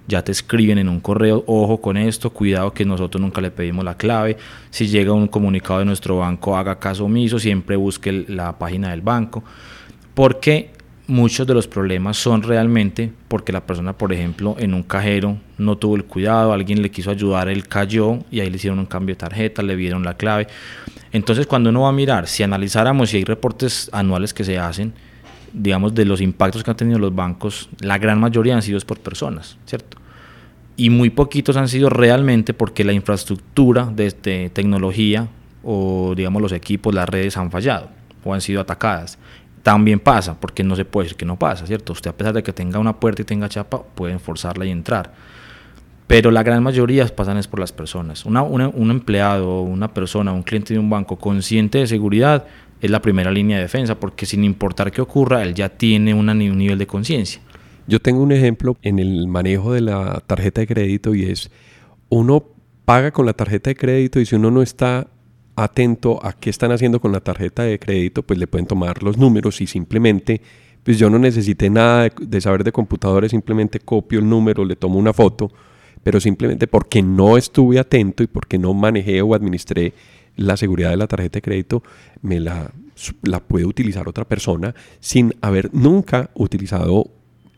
ya te escriben en un correo, ojo con esto, cuidado que nosotros nunca le pedimos la clave, si llega un comunicado de nuestro banco, haga caso omiso, siempre busque la página del banco, porque muchos de los problemas son realmente porque la persona, por ejemplo, en un cajero no tuvo el cuidado, alguien le quiso ayudar, él cayó y ahí le hicieron un cambio de tarjeta, le vieron la clave. Entonces, cuando uno va a mirar, si analizáramos si hay reportes anuales que se hacen, digamos, de los impactos que han tenido los bancos, la gran mayoría han sido por personas, ¿cierto? Y muy poquitos han sido realmente porque la infraestructura de, de tecnología o, digamos, los equipos, las redes han fallado o han sido atacadas también pasa, porque no se puede decir que no pasa, ¿cierto? Usted a pesar de que tenga una puerta y tenga chapa, pueden forzarla y entrar. Pero la gran mayoría pasan es por las personas. Una, un empleado, una persona, un cliente de un banco consciente de seguridad es la primera línea de defensa, porque sin importar qué ocurra, él ya tiene un nivel de conciencia. Yo tengo un ejemplo en el manejo de la tarjeta de crédito y es, uno paga con la tarjeta de crédito y si uno no está atento a qué están haciendo con la tarjeta de crédito, pues le pueden tomar los números y simplemente, pues yo no necesité nada de, saber de computadores, simplemente copio el número, le tomo una foto, pero simplemente porque no estuve atento y porque no manejé o administré la seguridad de la tarjeta de crédito, me la, la puede utilizar otra persona sin haber nunca utilizado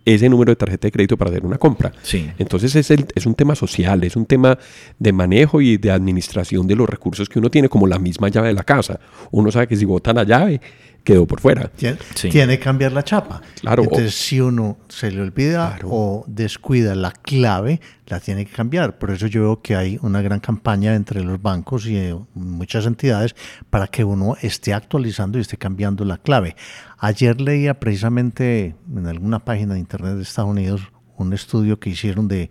ese número de tarjeta de crédito para hacer una compra. Sí. Entonces es, el, es un tema social, es un tema de manejo y de administración de los recursos que uno tiene, como la misma llave de la casa. Uno sabe que si bota la llave, quedó por fuera. Tiene, que cambiar la chapa. Claro. Entonces, si uno se le olvida o descuida la clave, la tiene que cambiar. Por eso yo veo que hay una gran campaña entre los bancos y eh, muchas entidades para que uno esté actualizando y esté cambiando la clave. Ayer leía precisamente en alguna página de internet de Estados Unidos un estudio que hicieron de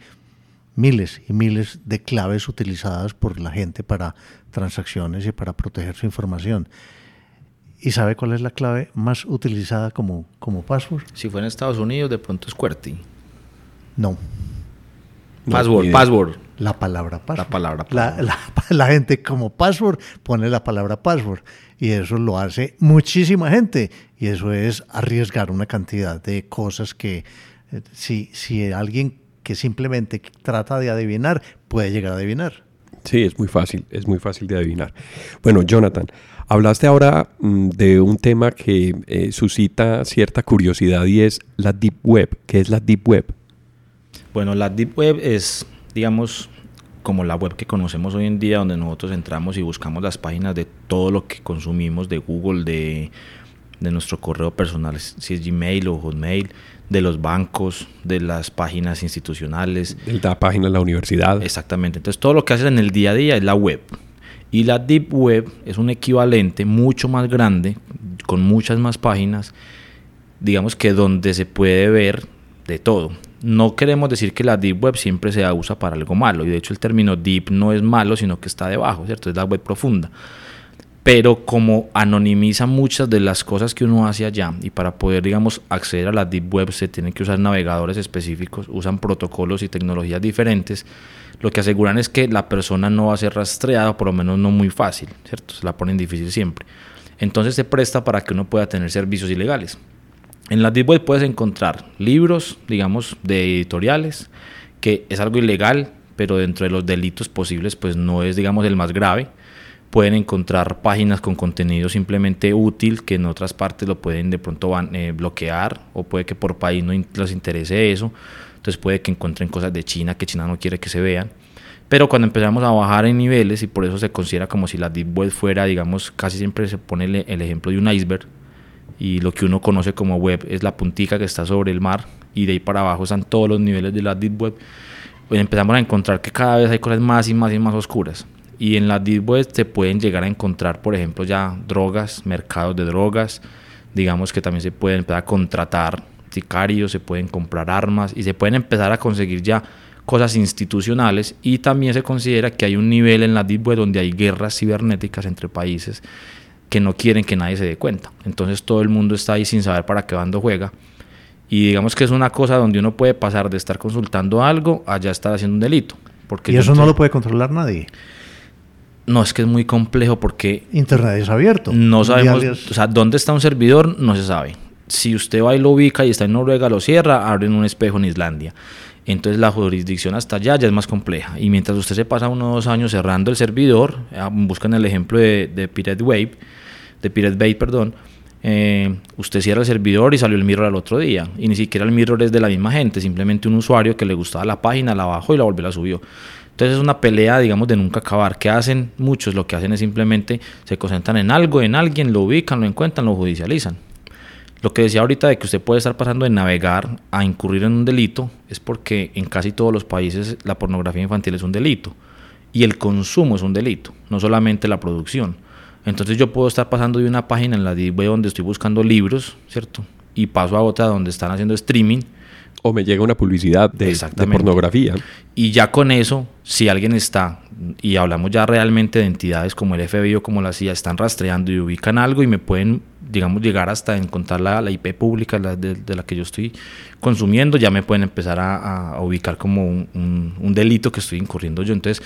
miles y miles de claves utilizadas por la gente para transacciones y para proteger su información. ¿Y sabe cuál es la clave más utilizada como, como password? Si fue en Estados Unidos, de pronto es QWERTY. No. Password, password. La palabra password. La palabra password. La, gente como password pone la palabra password. Y eso lo hace muchísima gente. Y eso es arriesgar una cantidad de cosas que eh, si, si alguien que simplemente trata de adivinar, puede llegar a adivinar. Sí, es muy fácil, es muy fácil de adivinar. Bueno, Jonathan, Hablaste ahora mm, de un tema que eh, suscita cierta curiosidad y es la Deep Web. ¿Qué es la Deep Web? Bueno, la Deep Web es, digamos, como la web que conocemos hoy en día, donde nosotros entramos y buscamos las páginas de todo lo que consumimos de Google, de, de nuestro correo personal, si es Gmail o Hotmail, de los bancos, de las páginas institucionales. De la página de la universidad. Exactamente. Entonces, todo lo que haces en el día a día es la web. Y la Deep Web es un equivalente mucho más grande, con muchas más páginas, digamos que donde se puede ver de todo. No queremos decir que la Deep Web siempre se usa para algo malo, y de hecho el término Deep no es malo, sino que está debajo, ¿cierto? Es la web profunda. Pero como anonimiza muchas de las cosas que uno hace allá, y para poder, digamos, acceder a la Deep Web se tienen que usar navegadores específicos, usan protocolos y tecnologías diferentes, lo que aseguran es que la persona no va a ser rastreada, por lo menos no muy fácil, ¿cierto? Se la ponen difícil siempre. Entonces se presta para que uno pueda tener servicios ilegales. En la Deep Web puedes encontrar libros, digamos, de editoriales, que es algo ilegal, pero dentro de los delitos posibles, pues no es, digamos, el más grave. Pueden encontrar páginas con contenido simplemente útil, que en otras partes lo pueden de pronto eh, bloquear, o puede que por país no les interese eso entonces puede que encuentren cosas de China que China no quiere que se vean. Pero cuando empezamos a bajar en niveles, y por eso se considera como si la Deep Web fuera, digamos, casi siempre se pone el, ejemplo de un iceberg, y lo que uno conoce como web es la puntica que está sobre el mar, y de ahí para abajo están todos los niveles de la Deep Web, pues empezamos a encontrar que cada vez hay cosas más y más y más oscuras. Y en la Deep Web se pueden llegar a encontrar, por ejemplo, ya drogas, mercados de drogas, digamos que también se pueden empezar a contratar sicarios, se pueden comprar armas y se pueden empezar a conseguir ya cosas institucionales y también se considera que hay un nivel en la Deep Web donde hay guerras cibernéticas entre países que no quieren que nadie se dé cuenta. Entonces todo el mundo está ahí sin saber para qué bando juega. Y digamos que es una cosa donde uno puede pasar de estar consultando algo a ya estar haciendo un delito. Porque y eso no lo puede controlar nadie. No, es que es muy complejo porque... Internet es abierto. No sabemos, o sea, dónde está un servidor no se sabe. Si usted va y lo ubica y está en Noruega, lo cierra, abren un espejo en Islandia. Entonces la jurisdicción hasta allá ya es más compleja. Y mientras usted se pasa unos dos años cerrando el servidor, ah, buscan el ejemplo de, de Pirate Wave, de Pirate Bay, perdón, eh, usted cierra el servidor y salió el mirror al otro día. Y ni siquiera el mirror es de la misma gente, simplemente un usuario que le gustaba la página, la bajó y la volvió y la subió. Entonces es una pelea, digamos, de nunca acabar. ¿Qué hacen? Muchos lo que hacen es simplemente se concentran en algo, en alguien, lo ubican, lo encuentran, lo judicializan. Lo que decía ahorita de que usted puede estar pasando de navegar a incurrir en un delito es porque en casi todos los países la pornografía infantil es un delito y el consumo es un delito, no solamente la producción. Entonces yo puedo estar pasando de una página en la web donde estoy buscando libros, ¿cierto? Y paso a otra donde están haciendo streaming o me llega una publicidad de, pornografía. Y ya con eso, si alguien está, y hablamos ya realmente de entidades como el FBI o como la CIA, están rastreando y ubican algo y me pueden, digamos, llegar hasta encontrar la, la IP pública de, la que yo estoy consumiendo, ya me pueden empezar a, ubicar como un, un delito que estoy incurriendo yo. Entonces,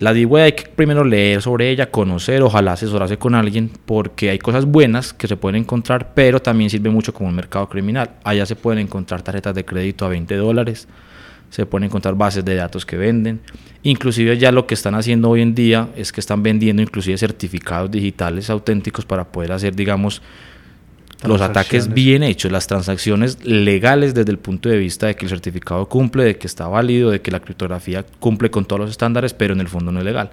la DIW hay que primero leer sobre ella, conocer, ojalá asesorarse con alguien, porque hay cosas buenas que se pueden encontrar, pero también sirve mucho como un mercado criminal. Allá se pueden encontrar tarjetas de crédito a 20 dólares, se pueden encontrar bases de datos que venden. Inclusive ya lo que están haciendo hoy en día es que están vendiendo inclusive certificados digitales auténticos para poder hacer, digamos, los ataques bien hechos, las transacciones legales desde el punto de vista de que el certificado cumple, de que está válido, de que la criptografía cumple con todos los estándares, pero en el fondo no es legal.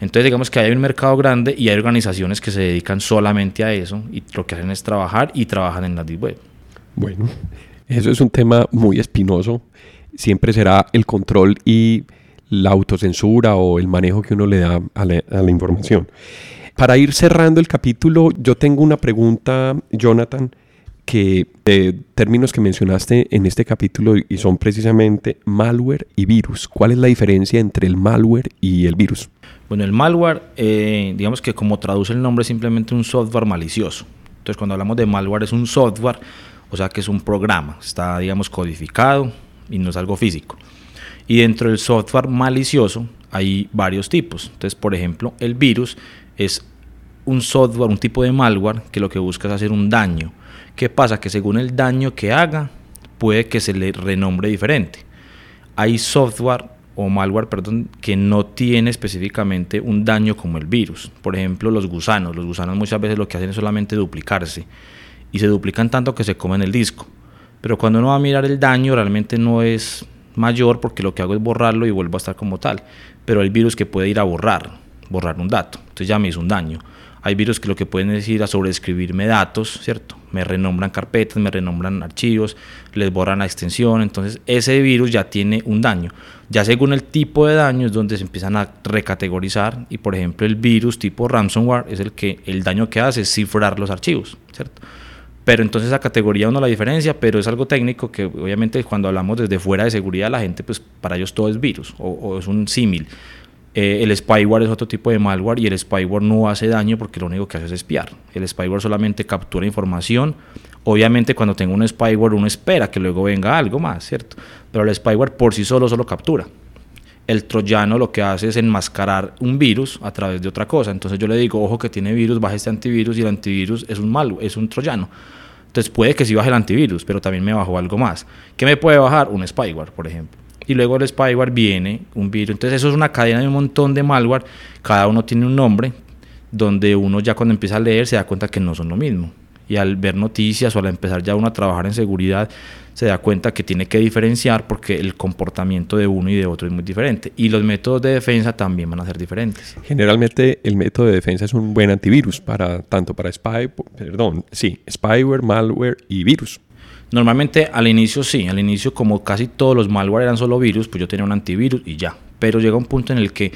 Entonces digamos que hay un mercado grande y hay organizaciones que se dedican solamente a eso y lo que hacen es trabajar y trabajan en la deep web. Bueno, eso es un tema muy espinoso. Siempre será el control y la autocensura o el manejo que uno le da a la, a la información. Para ir cerrando el capítulo, yo tengo una pregunta, Jonathan, que de términos que mencionaste en este capítulo y son precisamente malware y virus. ¿Cuál es la diferencia entre el malware y el virus? Bueno, el malware, eh, digamos que como traduce el nombre, es simplemente un software malicioso. Entonces, cuando hablamos de malware, es un software, o sea que es un programa, está, digamos, codificado y no es algo físico. Y dentro del software malicioso hay varios tipos. Entonces, por ejemplo, el virus es un software, un tipo de malware que lo que busca es hacer un daño. ¿Qué pasa? Que según el daño que haga, puede que se le renombre diferente. Hay software o malware, perdón, que no tiene específicamente un daño como el virus. Por ejemplo, los gusanos. Los gusanos muchas veces lo que hacen es solamente duplicarse y se duplican tanto que se comen el disco. Pero cuando uno va a mirar el daño, realmente no es mayor porque lo que hago es borrarlo y vuelvo a estar como tal. Pero el virus que puede ir a borrar, borrar un dato. Entonces ya me hizo un daño. Hay virus que lo que pueden decir a sobreescribirme datos, ¿cierto? Me renombran carpetas, me renombran archivos, les borran la extensión. Entonces ese virus ya tiene un daño. Ya según el tipo de daño es donde se empiezan a recategorizar. Y por ejemplo el virus tipo ransomware es el que el daño que hace es cifrar los archivos, ¿cierto? Pero entonces esa categoría uno la diferencia, pero es algo técnico que obviamente cuando hablamos desde fuera de seguridad la gente pues para ellos todo es virus o es un símil. Eh, el spyware es otro tipo de malware y el spyware no hace daño porque lo único que hace es espiar. El spyware solamente captura información. Obviamente cuando tengo un spyware uno espera que luego venga algo más, ¿cierto? Pero el spyware por sí solo solo captura. El troyano lo que hace es enmascarar un virus a través de otra cosa. Entonces yo le digo, ojo que tiene virus, baja este antivirus y el antivirus es un malware, es un troyano. Entonces puede que sí baje el antivirus, pero también me bajó algo más. ¿Qué me puede bajar? Un spyware, por ejemplo y luego el spyware viene un virus. Entonces eso es una cadena de un montón de malware, cada uno tiene un nombre, donde uno ya cuando empieza a leer se da cuenta que no son lo mismo. Y al ver noticias o al empezar ya uno a trabajar en seguridad, se da cuenta que tiene que diferenciar porque el comportamiento de uno y de otro es muy diferente. Y los métodos de defensa también van a ser diferentes. Generalmente el método de defensa es un buen antivirus para tanto para spy, perdón, sí, spyware, malware y virus. Normalmente al inicio sí, al inicio como casi todos los malware eran solo virus, pues yo tenía un antivirus y ya. Pero llega un punto en el que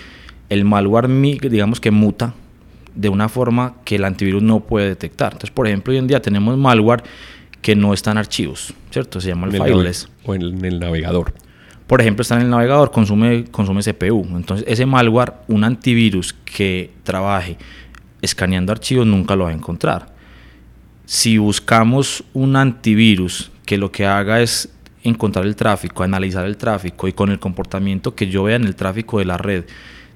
el malware, digamos que muta de una forma que el antivirus no puede detectar. Entonces, por ejemplo, hoy en día tenemos malware que no está en archivos, ¿cierto? Se llama el, fileless. O en el navegador. por ejemplo, está en el navegador, consume, consume CPU. Entonces, ese malware, un antivirus que trabaje escaneando archivos, nunca lo va a encontrar. Si buscamos un antivirus que lo que haga es encontrar el tráfico, analizar el tráfico y con el comportamiento que yo vea en el tráfico de la red,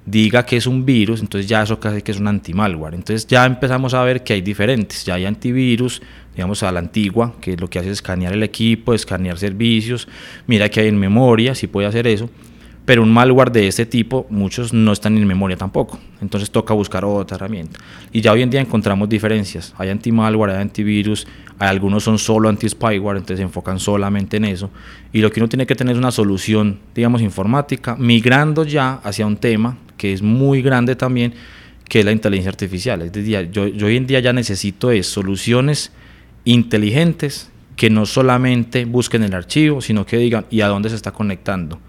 diga que es un virus, entonces ya eso casi que es un anti-malware. Entonces ya empezamos a ver que hay diferentes, ya hay antivirus, digamos a la antigua, que lo que hace es escanear el equipo, escanear servicios, mira que hay en memoria, si puede hacer eso, pero un malware de este tipo, muchos no están en memoria tampoco, entonces toca buscar otra herramienta. Y ya hoy en día encontramos diferencias, hay anti-malware, hay antivirus, hay algunos son solo anti-spyware, entonces se enfocan solamente en eso, y lo que uno tiene que tener es una solución, digamos, informática, migrando ya hacia un tema que es muy grande también, que es la inteligencia artificial. Es decir, yo, yo hoy en día ya necesito es soluciones inteligentes que no solamente busquen el archivo, sino que digan y a dónde se está conectando.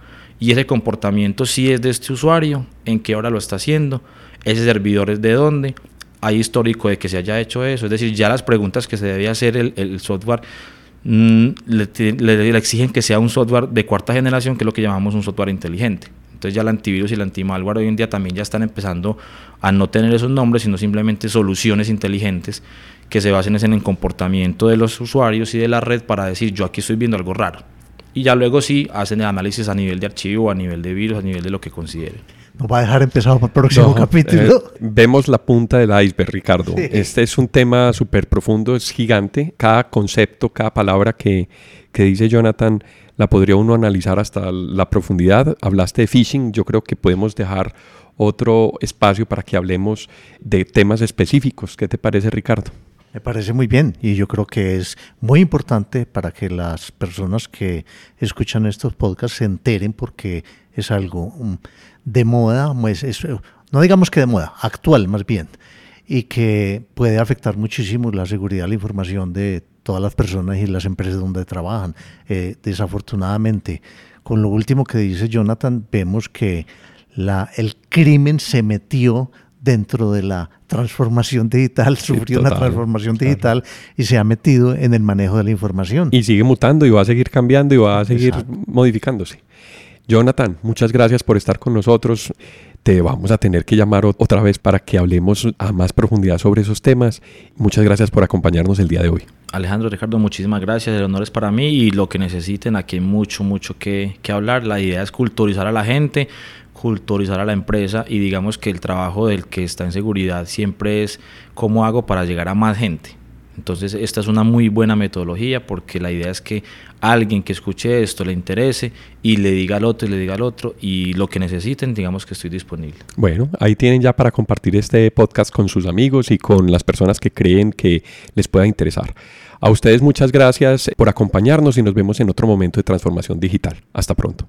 Y ese comportamiento si es de este usuario, en qué hora lo está haciendo, ese servidor es de dónde, hay histórico de que se haya hecho eso. Es decir, ya las preguntas que se debe hacer el, el software mm, le, le, exigen que sea un software de cuarta generación, que es lo que llamamos un software inteligente. Entonces ya el antivirus y el antimalware hoy en día también ya están empezando a no tener esos nombres, sino simplemente soluciones inteligentes que se basen en el comportamiento de los usuarios y de la red para decir yo aquí estoy viendo algo raro. Y ya luego sí hacen el análisis a nivel de archivo, a nivel de virus, a nivel de lo que consideren. Nos va a dejar empezado para el próximo capítulo. Eh, vemos la punta del iceberg, Ricardo. Este es un tema súper profundo, es gigante. Cada concepto, cada palabra que, que dice Jonathan la podría uno analizar hasta la profundidad. Hablaste de phishing, yo creo que podemos dejar otro espacio para que hablemos de temas específicos. ¿Qué te parece, Ricardo? Me parece muy bien y yo creo que es muy importante para que las personas que escuchan estos podcasts se enteren porque es algo mm, de moda, pues no digamos que de moda, actual más bien, y que puede afectar muchísimo la seguridad de la información de todas las personas y las empresas donde trabajan. Eh, desafortunadamente, con lo último que dice Jonathan, vemos que la, el crimen se metió dentro de la transformación digital, sufrió una transformación digital y se ha metido en el manejo de la información. Y sigue mutando y va a seguir cambiando y va a seguir modificándose. Jonathan, muchas gracias por estar con nosotros. Te vamos a tener que llamar otra vez para que hablemos a más profundidad sobre esos temas. Muchas gracias por acompañarnos el día de hoy. Alejandro, Ricardo, muchísimas gracias. El honor es para mí y lo que necesiten, aquí hay mucho, mucho que, que hablar. La idea es culturizar a la gente, culturizar a la empresa y digamos que el trabajo del que está en seguridad siempre es cómo hago para llegar a más gente. Entonces esta es una muy buena metodología porque la idea es que alguien que escuche esto le interese y le diga al otro y le diga al otro y lo que necesiten digamos que estoy disponible. Bueno, ahí tienen ya para compartir este podcast con sus amigos y con las personas que creen que les pueda interesar. A ustedes muchas gracias por acompañarnos y nos vemos en otro momento de transformación digital. Hasta pronto.